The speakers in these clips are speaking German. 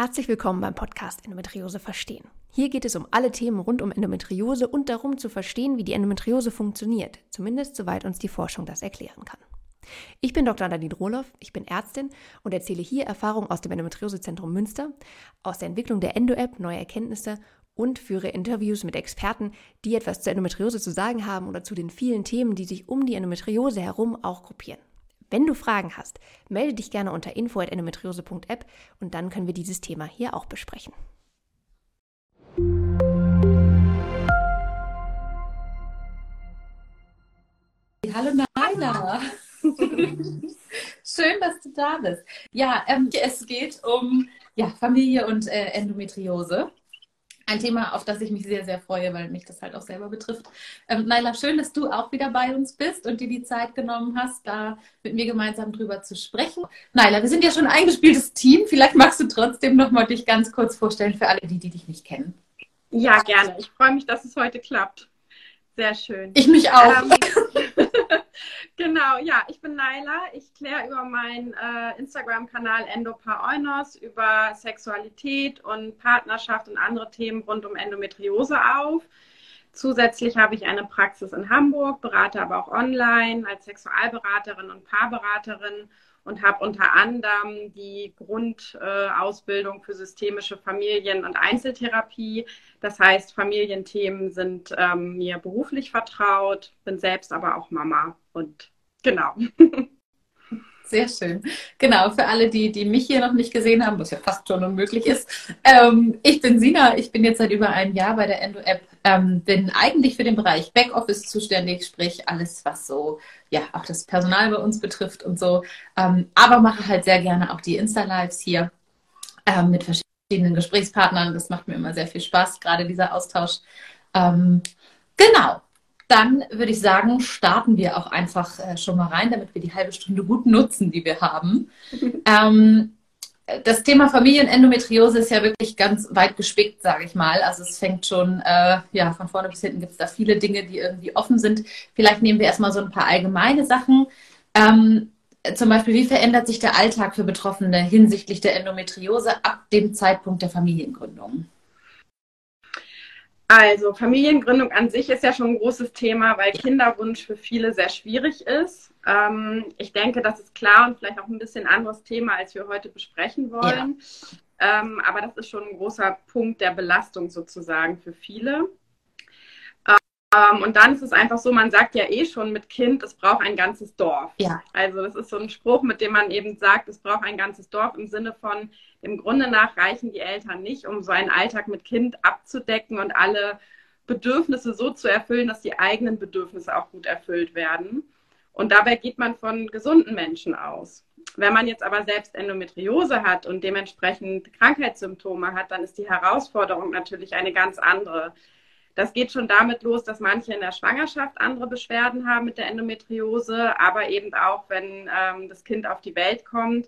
Herzlich willkommen beim Podcast Endometriose verstehen. Hier geht es um alle Themen rund um Endometriose und darum zu verstehen, wie die Endometriose funktioniert, zumindest soweit uns die Forschung das erklären kann. Ich bin Dr. Nadine Rohloff, ich bin Ärztin und erzähle hier Erfahrungen aus dem Endometriosezentrum Münster, aus der Entwicklung der Endo-App, neue Erkenntnisse und führe Interviews mit Experten, die etwas zur Endometriose zu sagen haben oder zu den vielen Themen, die sich um die Endometriose herum auch gruppieren. Wenn du Fragen hast, melde dich gerne unter info.endometriose.app und dann können wir dieses Thema hier auch besprechen. Hallo Naila. Schön, dass du da bist. Ja, ähm, es geht um ja, Familie und äh, Endometriose ein Thema, auf das ich mich sehr, sehr freue, weil mich das halt auch selber betrifft. Ähm, Naila, schön, dass du auch wieder bei uns bist und dir die Zeit genommen hast, da mit mir gemeinsam drüber zu sprechen. Naila, wir sind ja schon ein eingespieltes Team. Vielleicht magst du trotzdem noch mal dich ganz kurz vorstellen für alle, die, die dich nicht kennen. Ja, gerne. Ich freue mich, dass es heute klappt. Sehr schön. Ich mich auch. Ähm, genau, ja, ich bin Naila. Ich kläre über meinen äh, Instagram-Kanal Endopaoinos über Sexualität und Partnerschaft und andere Themen rund um Endometriose auf. Zusätzlich habe ich eine Praxis in Hamburg, berate aber auch online als Sexualberaterin und Paarberaterin und habe unter anderem die Grundausbildung für systemische Familien- und Einzeltherapie. Das heißt, Familienthemen sind ähm, mir beruflich vertraut, bin selbst aber auch Mama und genau. Sehr schön. Genau, für alle, die, die mich hier noch nicht gesehen haben, was ja fast schon unmöglich ist. Ähm, ich bin Sina, ich bin jetzt seit über einem Jahr bei der Endo-App, ähm, bin eigentlich für den Bereich Backoffice zuständig, sprich alles, was so, ja, auch das Personal bei uns betrifft und so. Ähm, aber mache halt sehr gerne auch die Insta-Lives hier ähm, mit verschiedenen Gesprächspartnern. Das macht mir immer sehr viel Spaß, gerade dieser Austausch. Ähm, genau, dann würde ich sagen, starten wir auch einfach äh, schon mal rein, damit wir die halbe Stunde gut nutzen, die wir haben. ähm, das Thema Familienendometriose ist ja wirklich ganz weit gespickt, sage ich mal. Also es fängt schon, äh, ja, von vorne bis hinten gibt es da viele Dinge, die irgendwie offen sind. Vielleicht nehmen wir erstmal so ein paar allgemeine Sachen. Ähm, zum Beispiel, wie verändert sich der Alltag für Betroffene hinsichtlich der Endometriose ab dem Zeitpunkt der Familiengründung? Also Familiengründung an sich ist ja schon ein großes Thema, weil Kinderwunsch für viele sehr schwierig ist. Ähm, ich denke, das ist klar und vielleicht auch ein bisschen anderes Thema, als wir heute besprechen wollen. Ja. Ähm, aber das ist schon ein großer Punkt der Belastung sozusagen für viele. Ähm, und dann ist es einfach so, man sagt ja eh schon mit Kind, es braucht ein ganzes Dorf. Ja. Also das ist so ein Spruch, mit dem man eben sagt, es braucht ein ganzes Dorf im Sinne von, im Grunde nach reichen die Eltern nicht, um so einen Alltag mit Kind abzudecken und alle Bedürfnisse so zu erfüllen, dass die eigenen Bedürfnisse auch gut erfüllt werden. Und dabei geht man von gesunden Menschen aus. Wenn man jetzt aber selbst Endometriose hat und dementsprechend Krankheitssymptome hat, dann ist die Herausforderung natürlich eine ganz andere. Das geht schon damit los, dass manche in der Schwangerschaft andere Beschwerden haben mit der Endometriose, aber eben auch, wenn ähm, das Kind auf die Welt kommt,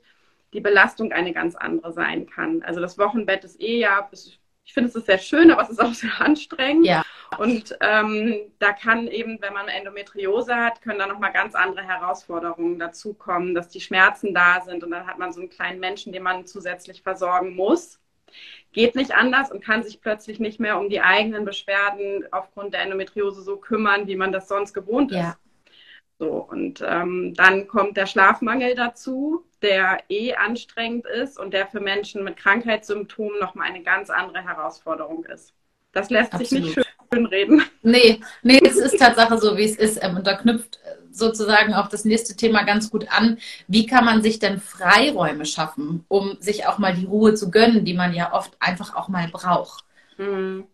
die Belastung eine ganz andere sein kann. Also das Wochenbett ist eh ja, ich finde es ist sehr schön, aber es ist auch sehr anstrengend. Ja. Und ähm, da kann eben, wenn man Endometriose hat, können da nochmal ganz andere Herausforderungen dazukommen, dass die Schmerzen da sind und dann hat man so einen kleinen Menschen, den man zusätzlich versorgen muss geht nicht anders und kann sich plötzlich nicht mehr um die eigenen Beschwerden aufgrund der Endometriose so kümmern, wie man das sonst gewohnt ist. Ja. So, und ähm, dann kommt der Schlafmangel dazu, der eh anstrengend ist und der für Menschen mit Krankheitssymptomen nochmal eine ganz andere Herausforderung ist. Das lässt Absolut. sich nicht schön reden. Nee, nee, es ist Tatsache so, wie es ist. Ähm, und da knüpft sozusagen auch das nächste Thema ganz gut an. Wie kann man sich denn Freiräume schaffen, um sich auch mal die Ruhe zu gönnen, die man ja oft einfach auch mal braucht? Mhm.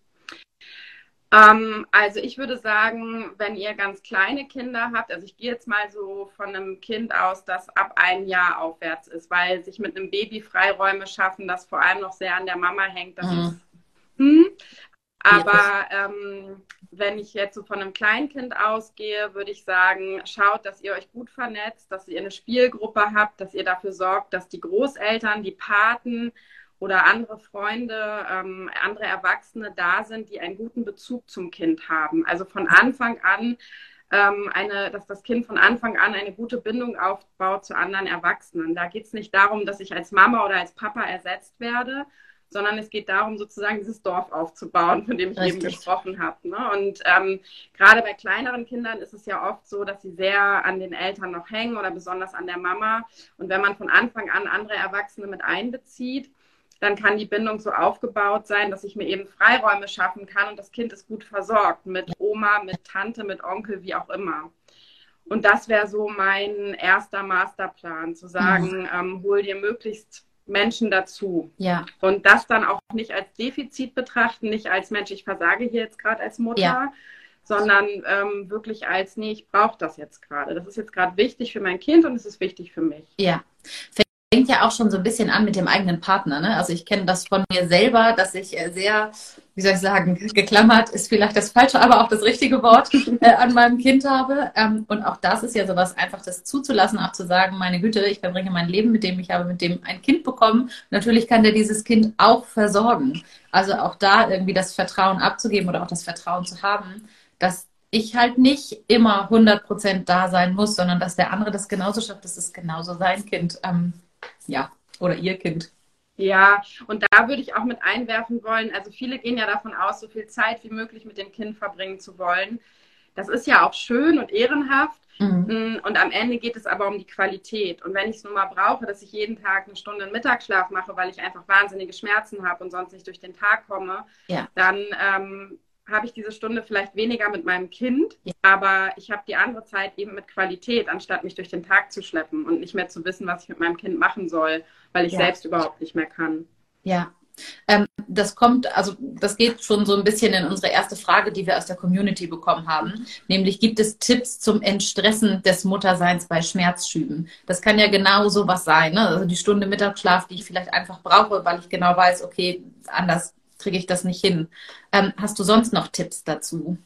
Ähm, also ich würde sagen, wenn ihr ganz kleine Kinder habt, also ich gehe jetzt mal so von einem Kind aus, das ab ein Jahr aufwärts ist, weil sich mit einem Baby Freiräume schaffen, das vor allem noch sehr an der Mama hängt, das mhm. ist hm. Aber ähm, wenn ich jetzt so von einem Kleinkind ausgehe, würde ich sagen, schaut, dass ihr euch gut vernetzt, dass ihr eine Spielgruppe habt, dass ihr dafür sorgt, dass die Großeltern, die Paten oder andere Freunde, ähm, andere Erwachsene da sind, die einen guten Bezug zum Kind haben. Also von Anfang an ähm, eine, dass das Kind von Anfang an eine gute Bindung aufbaut zu anderen Erwachsenen. Da geht es nicht darum, dass ich als Mama oder als Papa ersetzt werde, sondern es geht darum, sozusagen dieses Dorf aufzubauen, von dem ich Richtig. eben gesprochen habe. Ne? Und ähm, gerade bei kleineren Kindern ist es ja oft so, dass sie sehr an den Eltern noch hängen oder besonders an der Mama. Und wenn man von Anfang an andere Erwachsene mit einbezieht, dann kann die Bindung so aufgebaut sein, dass ich mir eben Freiräume schaffen kann und das Kind ist gut versorgt mit Oma, mit Tante, mit Onkel, wie auch immer. Und das wäre so mein erster Masterplan, zu sagen, mhm. ähm, hol dir möglichst Menschen dazu. Ja. Und das dann auch nicht als Defizit betrachten, nicht als Mensch, ich versage hier jetzt gerade als Mutter, ja. sondern ähm, wirklich als, nee, ich brauche das jetzt gerade. Das ist jetzt gerade wichtig für mein Kind und es ist wichtig für mich. Ja fängt ja auch schon so ein bisschen an mit dem eigenen Partner. Ne? Also ich kenne das von mir selber, dass ich äh, sehr, wie soll ich sagen, geklammert ist vielleicht das falsche, aber auch das richtige Wort äh, an meinem Kind habe. Ähm, und auch das ist ja sowas, einfach das zuzulassen, auch zu sagen, meine Güte, ich verbringe mein Leben mit dem, ich habe mit dem ein Kind bekommen. Natürlich kann der dieses Kind auch versorgen. Also auch da irgendwie das Vertrauen abzugeben oder auch das Vertrauen zu haben, dass ich halt nicht immer 100% da sein muss, sondern dass der andere das genauso schafft, dass es genauso sein Kind ähm, ja, oder ihr Kind. Ja, und da würde ich auch mit einwerfen wollen, also viele gehen ja davon aus, so viel Zeit wie möglich mit dem Kind verbringen zu wollen. Das ist ja auch schön und ehrenhaft. Mhm. Mm, und am Ende geht es aber um die Qualität. Und wenn ich es nun mal brauche, dass ich jeden Tag eine Stunde einen Mittagsschlaf mache, weil ich einfach wahnsinnige Schmerzen habe und sonst nicht durch den Tag komme, ja. dann ähm, habe ich diese Stunde vielleicht weniger mit meinem Kind, ja. aber ich habe die andere Zeit eben mit Qualität, anstatt mich durch den Tag zu schleppen und nicht mehr zu wissen, was ich mit meinem Kind machen soll, weil ich ja. selbst überhaupt nicht mehr kann. Ja. Ähm, das kommt, also das geht schon so ein bisschen in unsere erste Frage, die wir aus der Community bekommen haben, nämlich gibt es Tipps zum Entstressen des Mutterseins bei Schmerzschüben? Das kann ja genau so was sein, ne? also die Stunde Mittagsschlaf, die ich vielleicht einfach brauche, weil ich genau weiß, okay, anders kriege ich das nicht hin. Ähm, hast du sonst noch Tipps dazu?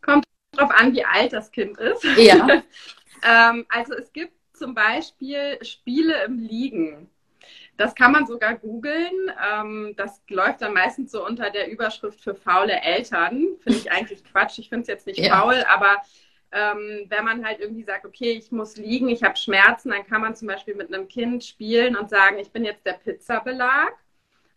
Kommt drauf an, wie alt das Kind ist. Ja. ähm, also es gibt zum Beispiel Spiele im Liegen. Das kann man sogar googeln. Ähm, das läuft dann meistens so unter der Überschrift für faule Eltern. Finde ich eigentlich Quatsch. Ich finde es jetzt nicht ja. faul, aber ähm, wenn man halt irgendwie sagt, okay, ich muss liegen, ich habe Schmerzen, dann kann man zum Beispiel mit einem Kind spielen und sagen, ich bin jetzt der Pizzabelag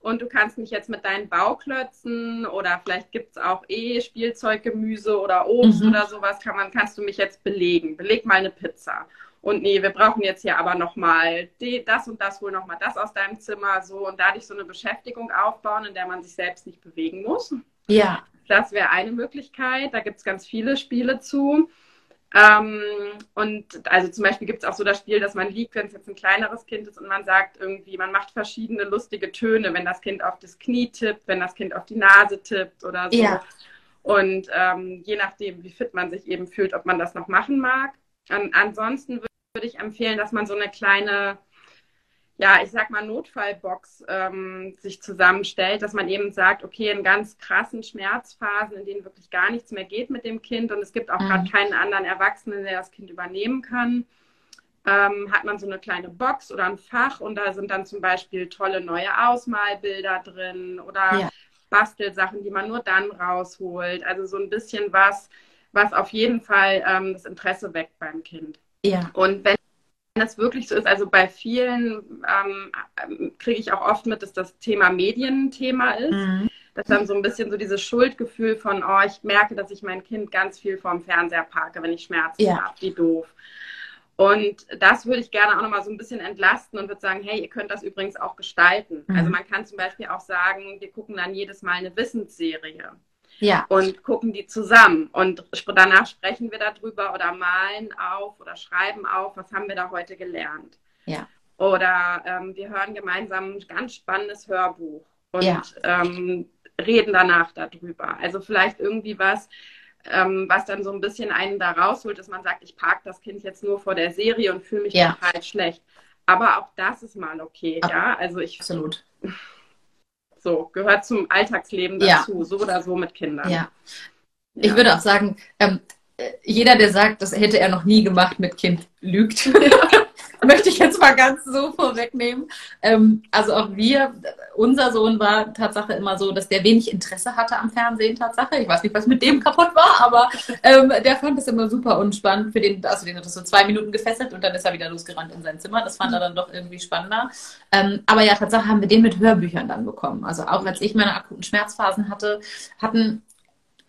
und du kannst mich jetzt mit deinen Bauklötzen oder vielleicht gibt es auch eh Spielzeuggemüse oder Obst mhm. oder sowas, kann man, kannst du mich jetzt belegen. Beleg mal eine Pizza. Und nee, wir brauchen jetzt hier aber nochmal das und das, hol nochmal das aus deinem Zimmer, so und dadurch so eine Beschäftigung aufbauen, in der man sich selbst nicht bewegen muss. Ja. Das wäre eine Möglichkeit. Da gibt es ganz viele Spiele zu. Ähm, und also zum Beispiel gibt es auch so das Spiel, dass man liegt, wenn es jetzt ein kleineres Kind ist und man sagt irgendwie, man macht verschiedene lustige Töne, wenn das Kind auf das Knie tippt, wenn das Kind auf die Nase tippt oder so. Ja. Und ähm, je nachdem, wie fit man sich eben fühlt, ob man das noch machen mag. Und ansonsten würde ich empfehlen, dass man so eine kleine ja, ich sag mal, Notfallbox ähm, sich zusammenstellt, dass man eben sagt, okay, in ganz krassen Schmerzphasen, in denen wirklich gar nichts mehr geht mit dem Kind und es gibt auch mhm. gerade keinen anderen Erwachsenen, der das Kind übernehmen kann, ähm, hat man so eine kleine Box oder ein Fach und da sind dann zum Beispiel tolle neue Ausmalbilder drin oder ja. Bastelsachen, die man nur dann rausholt. Also so ein bisschen was, was auf jeden Fall ähm, das Interesse weckt beim Kind. Ja. Und wenn das wirklich so ist, also bei vielen ähm, kriege ich auch oft mit, dass das Thema Medienthema ist. Mhm. Dass dann so ein bisschen so dieses Schuldgefühl von, oh, ich merke, dass ich mein Kind ganz viel vorm Fernseher parke, wenn ich Schmerzen ja. habe, wie doof. Und das würde ich gerne auch nochmal so ein bisschen entlasten und würde sagen, hey, ihr könnt das übrigens auch gestalten. Mhm. Also man kann zum Beispiel auch sagen, wir gucken dann jedes Mal eine Wissensserie. Ja. Und gucken die zusammen. Und danach sprechen wir darüber oder malen auf oder schreiben auf, was haben wir da heute gelernt. Ja. Oder ähm, wir hören gemeinsam ein ganz spannendes Hörbuch und ja. ähm, reden danach darüber. Also vielleicht irgendwie was, ähm, was dann so ein bisschen einen da rausholt, dass man sagt, ich parke das Kind jetzt nur vor der Serie und fühle mich ja. total schlecht. Aber auch das ist mal okay, Ab ja. Also ich absolut. So, gehört zum Alltagsleben dazu, ja. so oder so mit Kindern. Ja. Ich ja. würde auch sagen, ähm, jeder, der sagt, das hätte er noch nie gemacht mit Kind, lügt. möchte ich jetzt mal ganz so vorwegnehmen. Ähm, also auch wir, unser Sohn war Tatsache immer so, dass der wenig Interesse hatte am Fernsehen Tatsache. Ich weiß nicht, was mit dem kaputt war, aber ähm, der fand es immer super unspannend. Für den, also den hat das so zwei Minuten gefesselt und dann ist er wieder losgerannt in sein Zimmer. Das fand er dann doch irgendwie spannender. Ähm, aber ja, Tatsache haben wir den mit Hörbüchern dann bekommen. Also auch als ich meine akuten Schmerzphasen hatte, hatten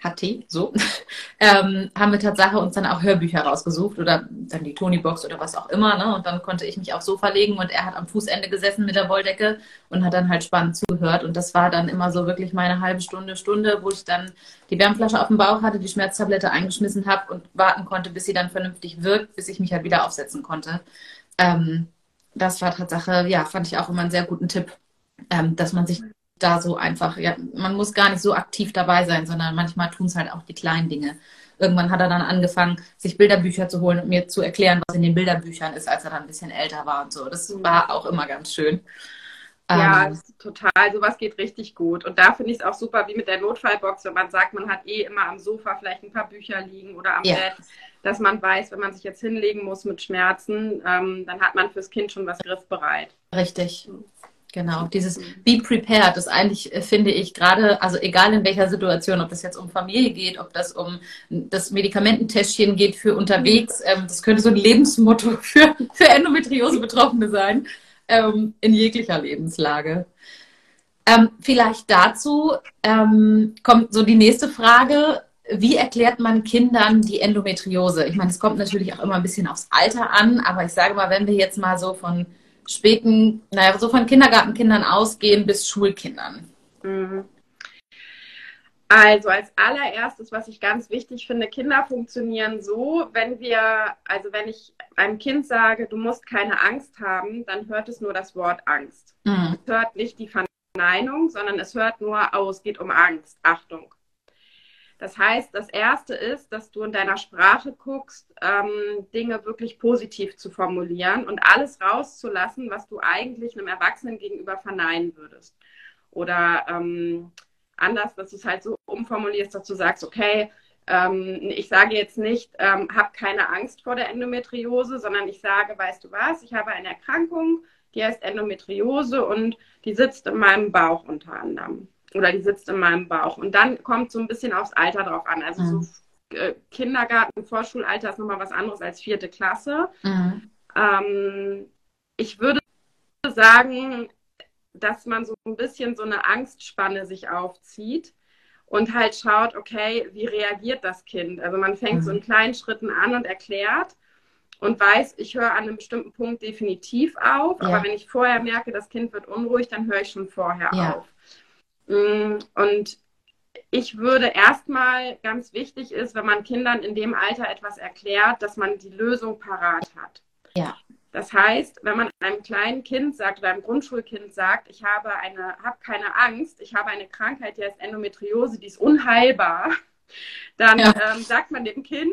hatte, so, ähm, haben wir Tatsache uns dann auch Hörbücher rausgesucht oder dann die Tony-Box oder was auch immer. Ne? Und dann konnte ich mich aufs Sofa legen und er hat am Fußende gesessen mit der Wolldecke und hat dann halt spannend zugehört. Und das war dann immer so wirklich meine halbe Stunde, Stunde, wo ich dann die Wärmflasche auf dem Bauch hatte, die Schmerztablette eingeschmissen habe und warten konnte, bis sie dann vernünftig wirkt, bis ich mich halt wieder aufsetzen konnte. Ähm, das war Tatsache, ja, fand ich auch immer einen sehr guten Tipp, ähm, dass man sich da so einfach, ja, man muss gar nicht so aktiv dabei sein, sondern manchmal tun es halt auch die kleinen Dinge. Irgendwann hat er dann angefangen, sich Bilderbücher zu holen und mir zu erklären, was in den Bilderbüchern ist, als er dann ein bisschen älter war und so. Das war auch immer ganz schön. Ja, ähm, total. Sowas geht richtig gut. Und da finde ich es auch super, wie mit der Notfallbox, wenn man sagt, man hat eh immer am Sofa vielleicht ein paar Bücher liegen oder am ja. Bett, dass man weiß, wenn man sich jetzt hinlegen muss mit Schmerzen, ähm, dann hat man fürs Kind schon was griffbereit. Richtig. Genau, dieses Be Prepared ist eigentlich, äh, finde ich, gerade, also egal in welcher Situation, ob das jetzt um Familie geht, ob das um das Medikamententäschchen geht für unterwegs, ähm, das könnte so ein Lebensmotto für, für Endometriose-Betroffene sein, ähm, in jeglicher Lebenslage. Ähm, vielleicht dazu ähm, kommt so die nächste Frage. Wie erklärt man Kindern die Endometriose? Ich meine, es kommt natürlich auch immer ein bisschen aufs Alter an, aber ich sage mal, wenn wir jetzt mal so von späten, naja, so von Kindergartenkindern ausgehen bis Schulkindern? Mhm. Also als allererstes, was ich ganz wichtig finde, Kinder funktionieren so, wenn wir, also wenn ich einem Kind sage, du musst keine Angst haben, dann hört es nur das Wort Angst. Mhm. Es hört nicht die Verneinung, sondern es hört nur, oh, es geht um Angst. Achtung. Das heißt, das Erste ist, dass du in deiner Sprache guckst, ähm, Dinge wirklich positiv zu formulieren und alles rauszulassen, was du eigentlich einem Erwachsenen gegenüber verneinen würdest. Oder ähm, anders, dass du es halt so umformulierst, dass du sagst, okay, ähm, ich sage jetzt nicht, ähm, hab keine Angst vor der Endometriose, sondern ich sage, weißt du was, ich habe eine Erkrankung, die heißt Endometriose und die sitzt in meinem Bauch unter anderem oder die sitzt in meinem Bauch. Und dann kommt so ein bisschen aufs Alter drauf an. Also mhm. so äh, Kindergarten, Vorschulalter ist nochmal was anderes als vierte Klasse. Mhm. Ähm, ich würde sagen, dass man so ein bisschen so eine Angstspanne sich aufzieht und halt schaut, okay, wie reagiert das Kind? Also man fängt mhm. so in kleinen Schritten an und erklärt und weiß, ich höre an einem bestimmten Punkt definitiv auf, ja. aber wenn ich vorher merke, das Kind wird unruhig, dann höre ich schon vorher ja. auf. Mm, und ich würde erstmal ganz wichtig ist, wenn man Kindern in dem Alter etwas erklärt, dass man die Lösung parat hat. Ja. Das heißt, wenn man einem kleinen Kind sagt oder einem Grundschulkind sagt, ich habe eine, habe keine Angst, ich habe eine Krankheit, die heißt Endometriose, die ist unheilbar, dann ja. ähm, sagt man dem Kind,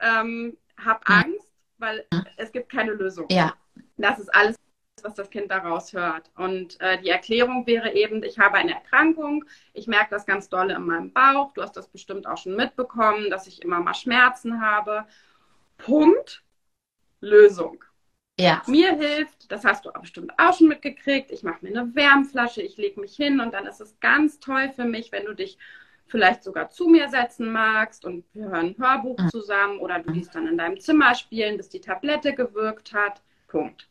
ähm, hab Angst, weil es gibt keine Lösung. Ja. Das ist alles was das Kind daraus hört. Und äh, die Erklärung wäre eben, ich habe eine Erkrankung, ich merke das ganz dolle in meinem Bauch, du hast das bestimmt auch schon mitbekommen, dass ich immer mal Schmerzen habe. Punkt. Lösung. Ja. Mir hilft, das hast du bestimmt auch schon mitgekriegt, ich mache mir eine Wärmflasche, ich lege mich hin und dann ist es ganz toll für mich, wenn du dich vielleicht sogar zu mir setzen magst und wir hören ein Hörbuch mhm. zusammen oder du liest dann in deinem Zimmer spielen, bis die Tablette gewirkt hat. Punkt.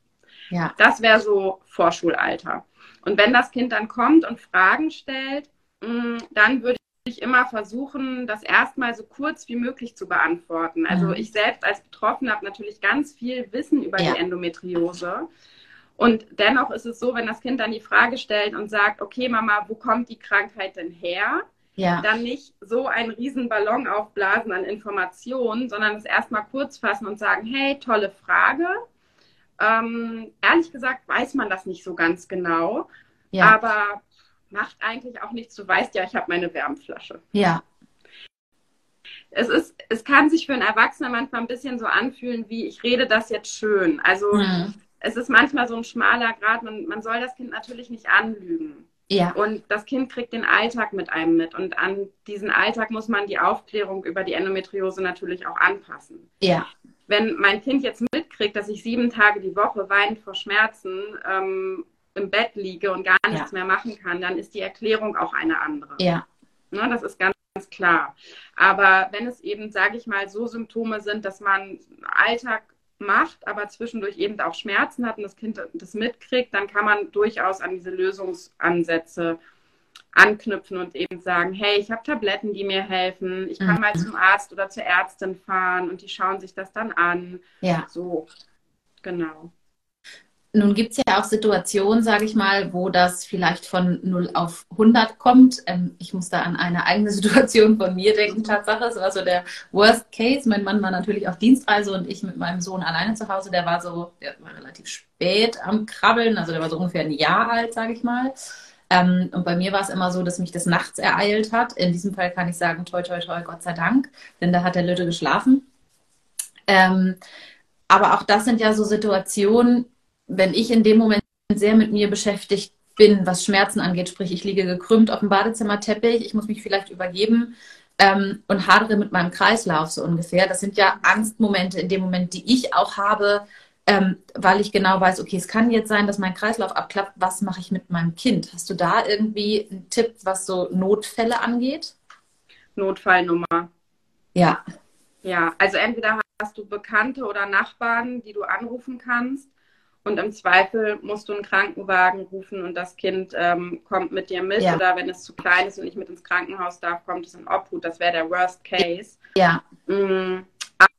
Ja. Das wäre so Vorschulalter. Und wenn das Kind dann kommt und Fragen stellt, mm, dann würde ich immer versuchen, das erstmal so kurz wie möglich zu beantworten. Also mhm. ich selbst als Betroffene habe natürlich ganz viel Wissen über ja. die Endometriose. Und dennoch ist es so, wenn das Kind dann die Frage stellt und sagt, okay Mama, wo kommt die Krankheit denn her? Ja. Dann nicht so einen riesen Ballon aufblasen an Informationen, sondern es erstmal kurz fassen und sagen, hey, tolle Frage. Ähm, ehrlich gesagt weiß man das nicht so ganz genau. Ja. Aber macht eigentlich auch nichts. Du weißt ja, ich habe meine Wärmflasche. Ja. Es ist, es kann sich für einen Erwachsenen manchmal ein bisschen so anfühlen, wie ich rede das jetzt schön. Also mhm. es ist manchmal so ein schmaler Grad. Man, man soll das Kind natürlich nicht anlügen. Ja. Und das Kind kriegt den Alltag mit einem mit. Und an diesen Alltag muss man die Aufklärung über die Endometriose natürlich auch anpassen. Ja. Wenn mein Kind jetzt mitkriegt, dass ich sieben Tage die Woche weinend vor Schmerzen ähm, im Bett liege und gar nichts ja. mehr machen kann, dann ist die Erklärung auch eine andere. Ja. Ne, das ist ganz, ganz klar. Aber wenn es eben, sage ich mal, so Symptome sind, dass man Alltag macht, aber zwischendurch eben auch Schmerzen hat und das Kind das mitkriegt, dann kann man durchaus an diese Lösungsansätze anknüpfen und eben sagen, hey, ich habe Tabletten, die mir helfen, ich kann mhm. mal zum Arzt oder zur Ärztin fahren und die schauen sich das dann an. Ja. So, genau. Nun gibt es ja auch Situationen, sage ich mal, wo das vielleicht von 0 auf 100 kommt. Ähm, ich muss da an eine eigene Situation von mir denken, Tatsache. Es war so der Worst Case. Mein Mann war natürlich auf Dienstreise und ich mit meinem Sohn alleine zu Hause. Der war so, der war relativ spät am Krabbeln, also der war so ungefähr ein Jahr alt, sage ich mal. Ähm, und bei mir war es immer so, dass mich das nachts ereilt hat. In diesem Fall kann ich sagen, toi, toi, toi, Gott sei Dank, denn da hat der Lütte geschlafen. Ähm, aber auch das sind ja so Situationen, wenn ich in dem Moment sehr mit mir beschäftigt bin, was Schmerzen angeht, sprich ich liege gekrümmt auf dem Badezimmerteppich, ich muss mich vielleicht übergeben ähm, und hadere mit meinem Kreislauf so ungefähr. Das sind ja Angstmomente in dem Moment, die ich auch habe, ähm, weil ich genau weiß, okay, es kann jetzt sein, dass mein Kreislauf abklappt. Was mache ich mit meinem Kind? Hast du da irgendwie einen Tipp, was so Notfälle angeht? Notfallnummer. Ja. Ja, also entweder hast du Bekannte oder Nachbarn, die du anrufen kannst. Und im Zweifel musst du einen Krankenwagen rufen und das Kind ähm, kommt mit dir mit. Ja. Oder wenn es zu klein ist und nicht mit ins Krankenhaus darf, kommt es in Obhut. Das wäre der Worst Case. Ja. Mm,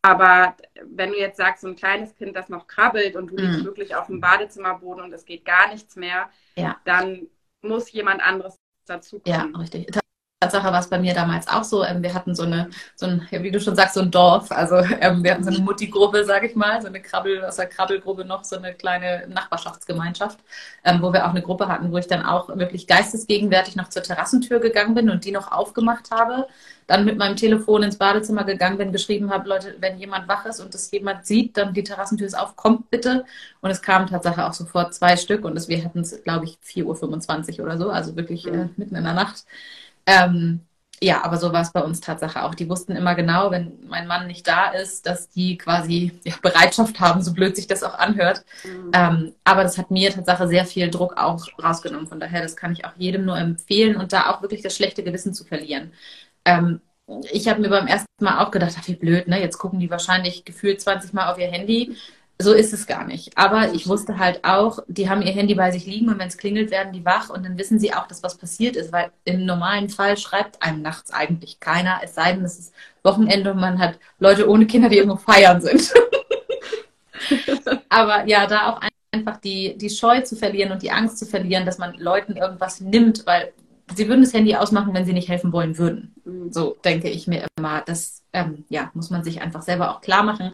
aber wenn du jetzt sagst, so ein kleines Kind, das noch krabbelt und du mhm. liegst wirklich auf dem Badezimmerboden und es geht gar nichts mehr, ja. dann muss jemand anderes dazu kommen. Ja, richtig. Tatsache war es bei mir damals auch so. Ähm, wir hatten so eine, so ein, wie du schon sagst, so ein Dorf. Also ähm, wir hatten so eine Mutti-Gruppe, sage ich mal, so eine Krabbel, aus der Krabbelgruppe noch so eine kleine Nachbarschaftsgemeinschaft, ähm, wo wir auch eine Gruppe hatten, wo ich dann auch wirklich geistesgegenwärtig noch zur Terrassentür gegangen bin und die noch aufgemacht habe. Dann mit meinem Telefon ins Badezimmer gegangen bin, geschrieben habe, Leute, wenn jemand wach ist und das jemand sieht, dann die Terrassentür ist auf, kommt bitte. Und es kamen Tatsache auch sofort zwei Stück und das, wir hatten es, glaube ich, 4.25 Uhr oder so, also wirklich äh, mhm. mitten in der Nacht. Ähm, ja, aber so war es bei uns Tatsache auch. Die wussten immer genau, wenn mein Mann nicht da ist, dass die quasi ja, Bereitschaft haben, so blöd sich das auch anhört. Mhm. Ähm, aber das hat mir Tatsache sehr viel Druck auch rausgenommen. Von daher, das kann ich auch jedem nur empfehlen und da auch wirklich das schlechte Gewissen zu verlieren. Ähm, ich habe mir beim ersten Mal auch gedacht, ach, wie blöd, ne? Jetzt gucken die wahrscheinlich gefühlt 20 Mal auf ihr Handy so ist es gar nicht. Aber ich wusste halt auch, die haben ihr Handy bei sich liegen und wenn es klingelt, werden die wach und dann wissen sie auch, dass was passiert ist, weil im normalen Fall schreibt einem nachts eigentlich keiner, es sei denn, es ist Wochenende und man hat Leute ohne Kinder, die irgendwo feiern sind. Aber ja, da auch einfach die, die Scheu zu verlieren und die Angst zu verlieren, dass man Leuten irgendwas nimmt, weil sie würden das Handy ausmachen, wenn sie nicht helfen wollen würden. Mhm. So denke ich mir immer. Das ähm, ja, muss man sich einfach selber auch klar machen.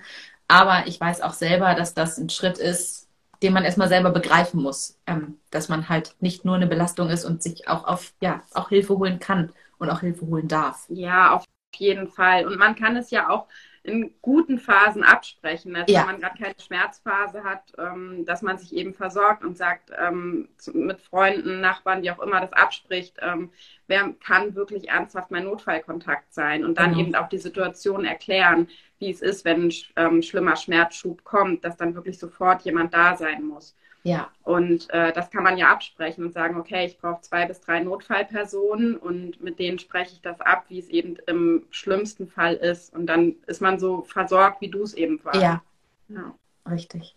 Aber ich weiß auch selber, dass das ein Schritt ist, den man erstmal selber begreifen muss, ähm, dass man halt nicht nur eine Belastung ist und sich auch auf, ja, auch Hilfe holen kann und auch Hilfe holen darf. Ja, auf jeden Fall. Und man kann es ja auch in guten Phasen absprechen. Also ja. wenn man gerade keine Schmerzphase hat, ähm, dass man sich eben versorgt und sagt, ähm, mit Freunden, Nachbarn, wie auch immer, das abspricht, ähm, wer kann wirklich ernsthaft mein Notfallkontakt sein und dann mhm. eben auch die Situation erklären, wie es ist, wenn ein ähm, schlimmer Schmerzschub kommt, dass dann wirklich sofort jemand da sein muss. Ja. Und äh, das kann man ja absprechen und sagen, okay, ich brauche zwei bis drei Notfallpersonen und mit denen spreche ich das ab, wie es eben im schlimmsten Fall ist. Und dann ist man so versorgt, wie du es eben warst. Ja. ja. Richtig.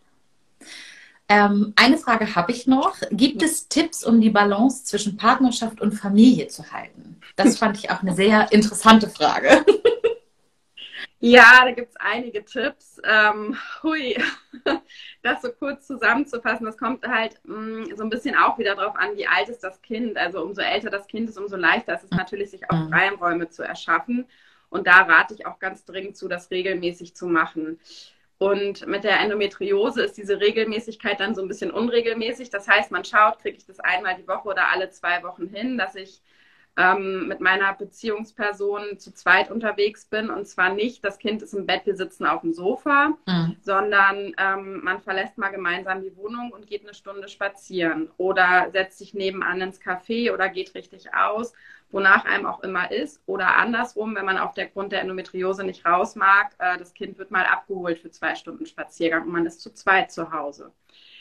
Ähm, eine Frage habe ich noch. Gibt es Tipps, um die Balance zwischen Partnerschaft und Familie zu halten? Das fand ich auch eine sehr interessante Frage. Ja, da gibt es einige Tipps. Ähm, hui, das so kurz zusammenzufassen, das kommt halt mh, mm, so ein bisschen auch wieder darauf an, wie alt ist das Kind. Also umso älter das Kind ist, umso leichter ist es natürlich, sich auch mhm. Freiräume zu erschaffen. Und da rate ich auch ganz dringend zu, das regelmäßig zu machen. Und mit der Endometriose ist diese Regelmäßigkeit dann so ein bisschen unregelmäßig. Das heißt, man schaut, kriege ich das einmal die Woche oder alle zwei Wochen hin, dass ich ähm, mit meiner Beziehungsperson zu zweit unterwegs bin. Und zwar nicht, das Kind ist im Bett, wir sitzen auf dem Sofa, mhm. sondern ähm, man verlässt mal gemeinsam die Wohnung und geht eine Stunde spazieren oder setzt sich nebenan ins Café oder geht richtig aus, wonach einem auch immer ist. Oder andersrum, wenn man auf der Grund der Endometriose nicht raus mag, äh, das Kind wird mal abgeholt für zwei Stunden Spaziergang und man ist zu zweit zu Hause.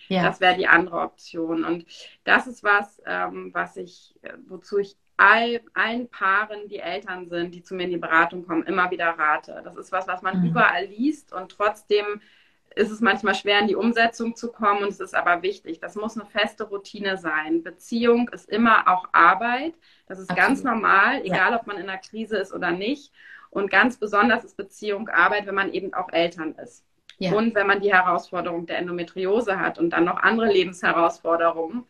Ja. Das wäre die andere Option. Und das ist was, ähm, was ich, äh, wozu ich all, allen Paaren, die Eltern sind, die zu mir in die Beratung kommen, immer wieder rate. Das ist was, was man mhm. überall liest und trotzdem ist es manchmal schwer, in die Umsetzung zu kommen und es ist aber wichtig. Das muss eine feste Routine sein. Beziehung ist immer auch Arbeit. Das ist Absolut. ganz normal, egal ja. ob man in einer Krise ist oder nicht. Und ganz besonders ist Beziehung Arbeit, wenn man eben auch Eltern ist. Ja. Und wenn man die Herausforderung der Endometriose hat und dann noch andere Lebensherausforderungen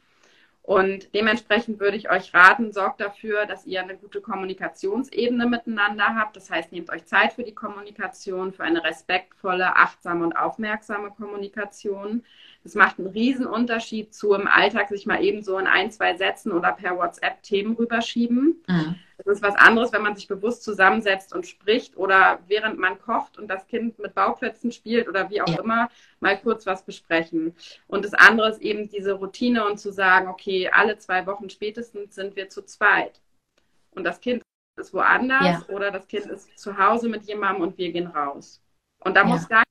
und dementsprechend würde ich euch raten, sorgt dafür, dass ihr eine gute Kommunikationsebene miteinander habt. Das heißt, nehmt euch Zeit für die Kommunikation, für eine respektvolle, achtsame und aufmerksame Kommunikation. Das macht einen riesen Unterschied zu im Alltag sich mal eben so in ein, zwei Sätzen oder per WhatsApp Themen rüberschieben. Mhm. Das ist was anderes, wenn man sich bewusst zusammensetzt und spricht oder während man kocht und das Kind mit Bauklötzen spielt oder wie auch ja. immer, mal kurz was besprechen. Und das andere ist eben diese Routine und zu sagen, okay, alle zwei Wochen spätestens sind wir zu zweit. Und das Kind ist woanders ja. oder das Kind ist zu Hause mit jemandem und wir gehen raus. Und da ja. muss gar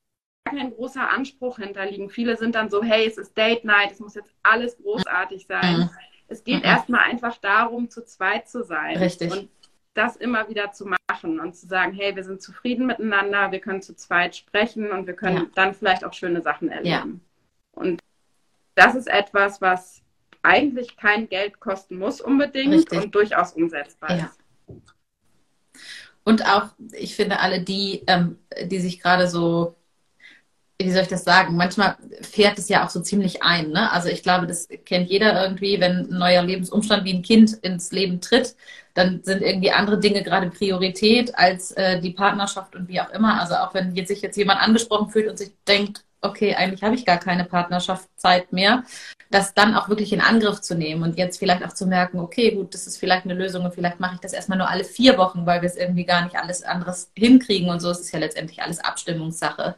kein großer Anspruch hinterliegen. Viele sind dann so, hey, es ist Date Night, es muss jetzt alles großartig sein. Mhm. Es geht mhm. erstmal einfach darum, zu zweit zu sein. Richtig. Und das immer wieder zu machen und zu sagen, hey, wir sind zufrieden miteinander, wir können zu zweit sprechen und wir können ja. dann vielleicht auch schöne Sachen erleben. Ja. Und das ist etwas, was eigentlich kein Geld kosten muss unbedingt Richtig. und durchaus umsetzbar ja. ist. Und auch, ich finde, alle die, ähm, die sich gerade so wie soll ich das sagen? Manchmal fährt es ja auch so ziemlich ein. Ne? Also ich glaube, das kennt jeder irgendwie, wenn ein neuer Lebensumstand wie ein Kind ins Leben tritt, dann sind irgendwie andere Dinge gerade Priorität als äh, die Partnerschaft und wie auch immer. Also auch wenn jetzt sich jetzt jemand angesprochen fühlt und sich denkt, okay, eigentlich habe ich gar keine Partnerschaftszeit mehr, das dann auch wirklich in Angriff zu nehmen und jetzt vielleicht auch zu merken, okay, gut, das ist vielleicht eine Lösung und vielleicht mache ich das erstmal nur alle vier Wochen, weil wir es irgendwie gar nicht alles anderes hinkriegen und so. Es ist ja letztendlich alles Abstimmungssache.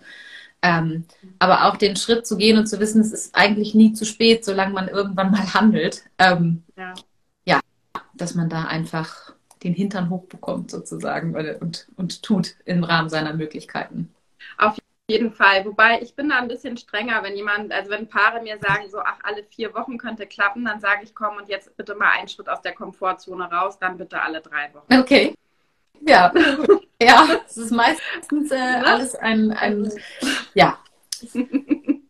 Ähm, aber auch den Schritt zu gehen und zu wissen, es ist eigentlich nie zu spät, solange man irgendwann mal handelt. Ähm, ja. ja, dass man da einfach den Hintern hochbekommt sozusagen und, und tut im Rahmen seiner Möglichkeiten. Auf jeden Fall. Wobei ich bin da ein bisschen strenger, wenn jemand, also wenn Paare mir sagen, so, ach, alle vier Wochen könnte klappen, dann sage ich, komm und jetzt bitte mal einen Schritt aus der Komfortzone raus, dann bitte alle drei Wochen. Okay. Ja, ja, es ist meistens äh, alles ein, ein, ja,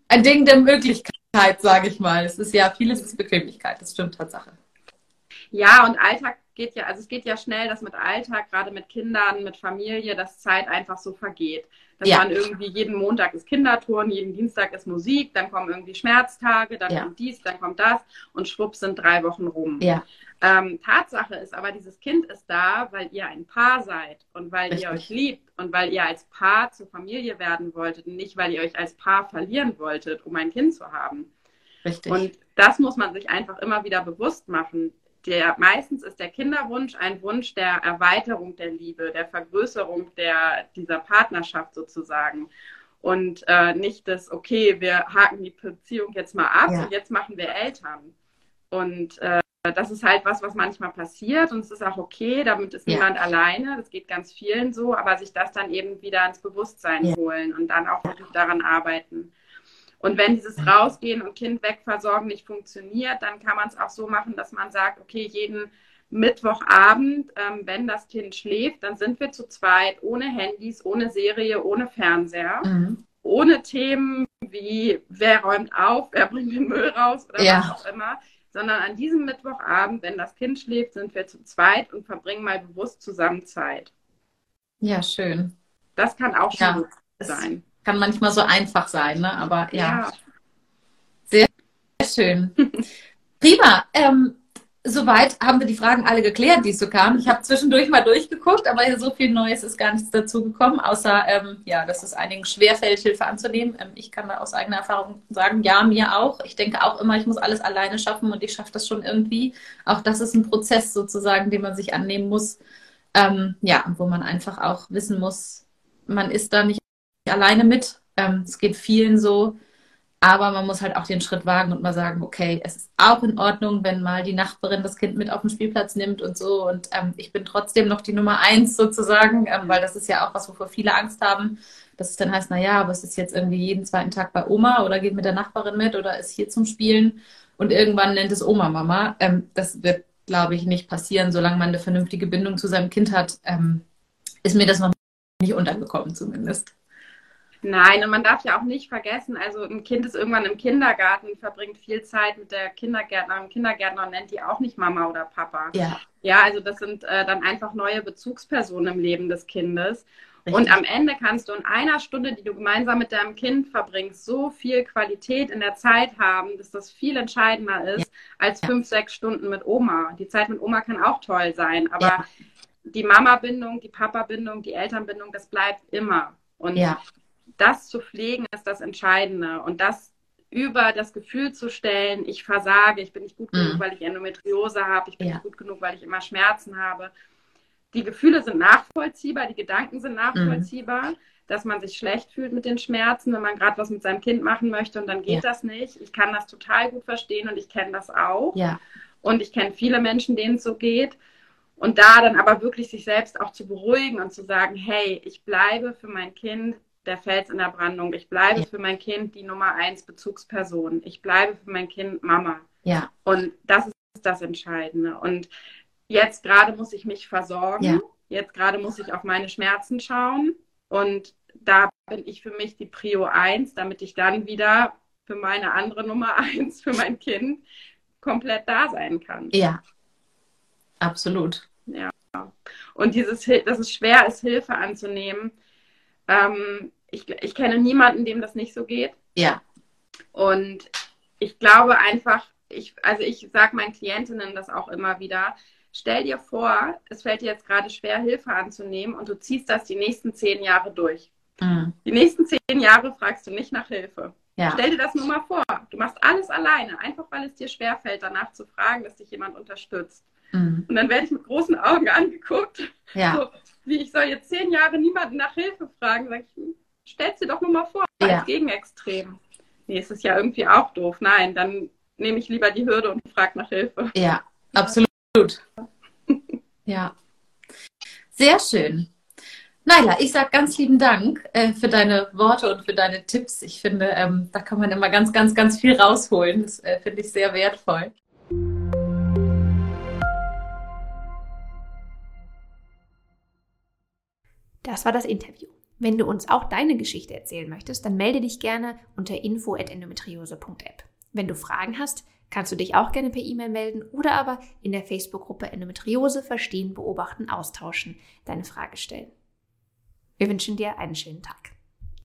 ein Ding der Möglichkeit, sage ich mal. Es ist ja, vieles ist Bequemlichkeit, das stimmt Tatsache. Ja, und Alltag geht ja, also es geht ja schnell, dass mit Alltag, gerade mit Kindern, mit Familie, dass Zeit einfach so vergeht. Dass ja. man irgendwie jeden Montag ist Kinderturnen, jeden Dienstag ist Musik, dann kommen irgendwie Schmerztage, dann ja. kommt dies, dann kommt das und schwupp sind drei Wochen rum. Ja. Ähm, Tatsache ist aber, dieses Kind ist da, weil ihr ein Paar seid und weil Richtig. ihr euch liebt und weil ihr als Paar zur Familie werden wolltet und nicht, weil ihr euch als Paar verlieren wolltet, um ein Kind zu haben. Richtig. Und das muss man sich einfach immer wieder bewusst machen. Der, meistens ist der Kinderwunsch ein Wunsch der Erweiterung der Liebe, der Vergrößerung der, dieser Partnerschaft sozusagen. Und äh, nicht das, okay, wir haken die Beziehung jetzt mal ab ja. und jetzt machen wir Eltern. Und äh, das ist halt was, was manchmal passiert und es ist auch okay, damit ist ja. niemand alleine, das geht ganz vielen so, aber sich das dann eben wieder ins Bewusstsein ja. holen und dann auch wirklich daran arbeiten. Und wenn dieses Rausgehen und Kind wegversorgen nicht funktioniert, dann kann man es auch so machen, dass man sagt, okay, jeden Mittwochabend, ähm, wenn das Kind schläft, dann sind wir zu zweit, ohne Handys, ohne Serie, ohne Fernseher, mhm. ohne Themen wie wer räumt auf, wer bringt den Müll raus oder ja. was auch immer sondern an diesem Mittwochabend, wenn das Kind schläft, sind wir zu zweit und verbringen mal bewusst zusammen Zeit. Ja, schön. Das kann auch schon ja, sein. Kann manchmal so einfach sein, ne? aber ja. ja. Sehr, sehr schön. Prima. Ähm, soweit haben wir die Fragen alle geklärt, die so kamen. Ich habe zwischendurch mal durchgeguckt, aber so viel Neues ist gar nichts dazu gekommen, außer ähm, ja, dass es einigen schwerfällt, Hilfe anzunehmen. Ähm, ich kann da aus eigener Erfahrung sagen, ja, mir auch. Ich denke auch immer, ich muss alles alleine schaffen und ich schaffe das schon irgendwie. Auch das ist ein Prozess sozusagen, den man sich annehmen muss. Ähm, ja, wo man einfach auch wissen muss, man ist da nicht alleine mit. Ähm, es geht vielen so aber man muss halt auch den Schritt wagen und mal sagen, okay, es ist auch in Ordnung, wenn mal die Nachbarin das Kind mit auf den Spielplatz nimmt und so. Und ähm, ich bin trotzdem noch die Nummer eins sozusagen, ähm, weil das ist ja auch was, wovor viele Angst haben, dass es dann heißt, naja, aber es ist jetzt irgendwie jeden zweiten Tag bei Oma oder geht mit der Nachbarin mit oder ist hier zum Spielen und irgendwann nennt es Oma Mama. Ähm, das wird, glaube ich, nicht passieren, solange man eine vernünftige Bindung zu seinem Kind hat. Ähm, ist mir das noch nicht untergekommen zumindest. Nein, und man darf ja auch nicht vergessen, also ein Kind ist irgendwann im Kindergarten, verbringt viel Zeit mit der Kindergärtnerin, Kindergärtner und nennt die auch nicht Mama oder Papa. Ja. Ja, also das sind äh, dann einfach neue Bezugspersonen im Leben des Kindes. Richtig. Und am Ende kannst du in einer Stunde, die du gemeinsam mit deinem Kind verbringst, so viel Qualität in der Zeit haben, dass das viel entscheidender ist ja. als fünf, sechs Stunden mit Oma. Die Zeit mit Oma kann auch toll sein, aber ja. die Mama-Bindung, die Papa-Bindung, die Elternbindung, das bleibt immer. Und ja das zu pflegen ist das Entscheidende und das über das Gefühl zu stellen, ich versage, ich bin nicht gut genug, mhm. weil ich Endometriose habe, ich bin ja. nicht gut genug, weil ich immer Schmerzen habe. Die Gefühle sind nachvollziehbar, die Gedanken sind nachvollziehbar, mhm. dass man sich schlecht fühlt mit den Schmerzen, wenn man gerade was mit seinem Kind machen möchte und dann geht ja. das nicht. Ich kann das total gut verstehen und ich kenne das auch. Ja. Und ich kenne viele Menschen, denen es so geht. Und da dann aber wirklich sich selbst auch zu beruhigen und zu sagen, hey, ich bleibe für mein Kind der Fels in der Brandung. Ich bleibe ja. für mein Kind die Nummer eins Bezugsperson. Ich bleibe für mein Kind Mama. Ja. Und das ist das Entscheidende. Und jetzt gerade muss ich mich versorgen. Ja. Jetzt gerade muss ich auf meine Schmerzen schauen. Und da bin ich für mich die Prio eins, damit ich dann wieder für meine andere Nummer eins, für mein Kind, komplett da sein kann. Ja. Absolut. Ja. Und dieses, dass es schwer ist, Hilfe anzunehmen, ähm, ich, ich kenne niemanden, dem das nicht so geht. Ja. Und ich glaube einfach, ich, also ich sage meinen Klientinnen das auch immer wieder. Stell dir vor, es fällt dir jetzt gerade schwer, Hilfe anzunehmen und du ziehst das die nächsten zehn Jahre durch. Mhm. Die nächsten zehn Jahre fragst du nicht nach Hilfe. Ja. Stell dir das nur mal vor. Du machst alles alleine, einfach weil es dir schwerfällt, danach zu fragen, dass dich jemand unterstützt. Mhm. Und dann werde ich mit großen Augen angeguckt. Ja. So, wie ich soll jetzt zehn Jahre niemanden nach Hilfe fragen. Sag ich, stell dir doch nur mal vor, ja. als Gegenextrem. Nee, ist es ja irgendwie auch doof. Nein, dann nehme ich lieber die Hürde und frage nach Hilfe. Ja, absolut. ja. Sehr schön. Naila, ich sage ganz lieben Dank äh, für deine Worte und für deine Tipps. Ich finde, ähm, da kann man immer ganz, ganz, ganz viel rausholen. Das äh, finde ich sehr wertvoll. Das war das Interview. Wenn du uns auch deine Geschichte erzählen möchtest, dann melde dich gerne unter info@endometriose.app. Wenn du Fragen hast, kannst du dich auch gerne per E-Mail melden oder aber in der Facebook-Gruppe Endometriose verstehen, beobachten, austauschen, deine Frage stellen. Wir wünschen dir einen schönen Tag.